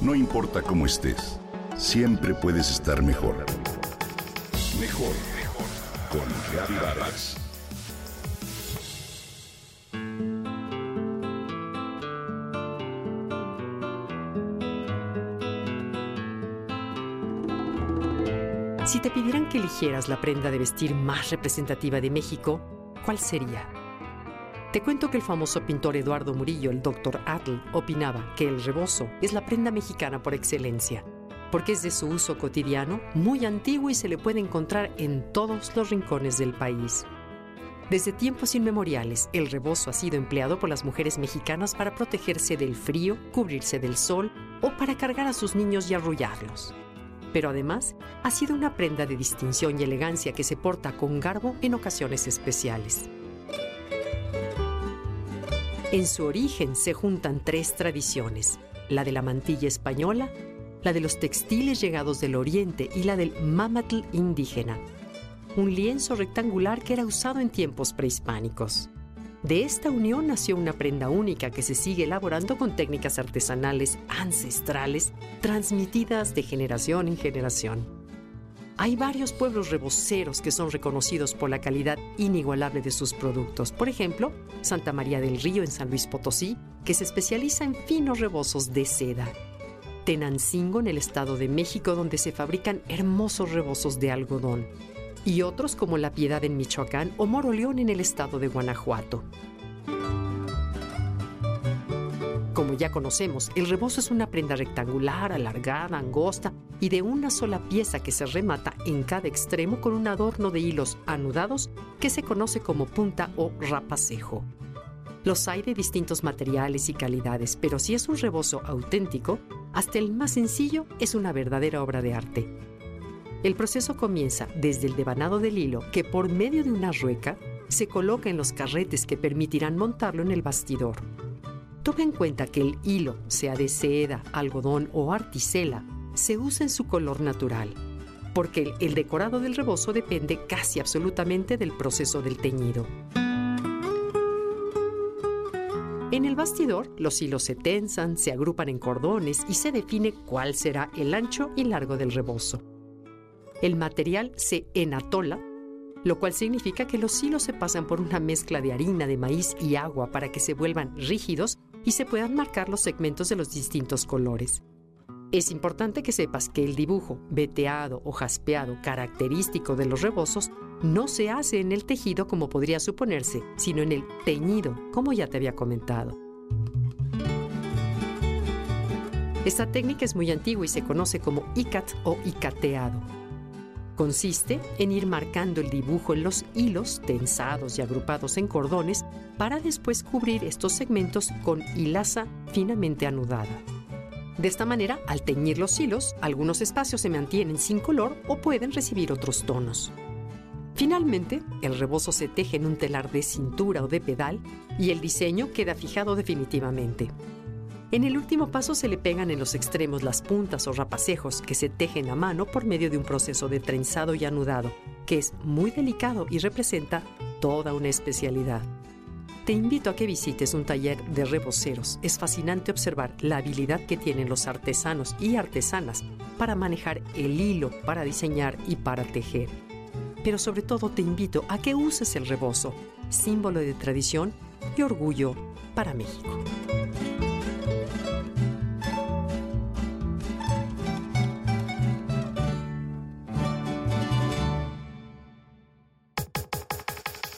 No importa cómo estés, siempre puedes estar mejor. Mejor, mejor. Con Vargas. Si te pidieran que eligieras la prenda de vestir más representativa de México, ¿cuál sería? Te cuento que el famoso pintor Eduardo Murillo, el Dr. Atl, opinaba que el rebozo es la prenda mexicana por excelencia, porque es de su uso cotidiano, muy antiguo y se le puede encontrar en todos los rincones del país. Desde tiempos inmemoriales, el rebozo ha sido empleado por las mujeres mexicanas para protegerse del frío, cubrirse del sol o para cargar a sus niños y arrullarlos pero además ha sido una prenda de distinción y elegancia que se porta con garbo en ocasiones especiales. En su origen se juntan tres tradiciones, la de la mantilla española, la de los textiles llegados del oriente y la del mamatl indígena, un lienzo rectangular que era usado en tiempos prehispánicos. De esta unión nació una prenda única que se sigue elaborando con técnicas artesanales ancestrales transmitidas de generación en generación. Hay varios pueblos reboceros que son reconocidos por la calidad inigualable de sus productos. Por ejemplo, Santa María del Río en San Luis Potosí, que se especializa en finos rebozos de seda. Tenancingo en el Estado de México, donde se fabrican hermosos rebozos de algodón y otros como La Piedad en Michoacán o Moroleón en el estado de Guanajuato. Como ya conocemos, el rebozo es una prenda rectangular, alargada, angosta y de una sola pieza que se remata en cada extremo con un adorno de hilos anudados que se conoce como punta o rapacejo. Los hay de distintos materiales y calidades, pero si es un rebozo auténtico, hasta el más sencillo es una verdadera obra de arte. El proceso comienza desde el devanado del hilo, que por medio de una rueca se coloca en los carretes que permitirán montarlo en el bastidor. Toma en cuenta que el hilo, sea de seda, algodón o articela, se usa en su color natural, porque el decorado del rebozo depende casi absolutamente del proceso del teñido. En el bastidor, los hilos se tensan, se agrupan en cordones y se define cuál será el ancho y largo del rebozo el material se enatola, lo cual significa que los hilos se pasan por una mezcla de harina, de maíz y agua para que se vuelvan rígidos y se puedan marcar los segmentos de los distintos colores. Es importante que sepas que el dibujo veteado o jaspeado característico de los rebozos no se hace en el tejido como podría suponerse, sino en el teñido, como ya te había comentado. Esta técnica es muy antigua y se conoce como icat o icateado. Consiste en ir marcando el dibujo en los hilos tensados y agrupados en cordones para después cubrir estos segmentos con hilaza finamente anudada. De esta manera, al teñir los hilos, algunos espacios se mantienen sin color o pueden recibir otros tonos. Finalmente, el rebozo se teje en un telar de cintura o de pedal y el diseño queda fijado definitivamente. En el último paso se le pegan en los extremos las puntas o rapacejos que se tejen a mano por medio de un proceso de trenzado y anudado, que es muy delicado y representa toda una especialidad. Te invito a que visites un taller de reboceros. Es fascinante observar la habilidad que tienen los artesanos y artesanas para manejar el hilo, para diseñar y para tejer. Pero sobre todo te invito a que uses el rebozo, símbolo de tradición y orgullo para México.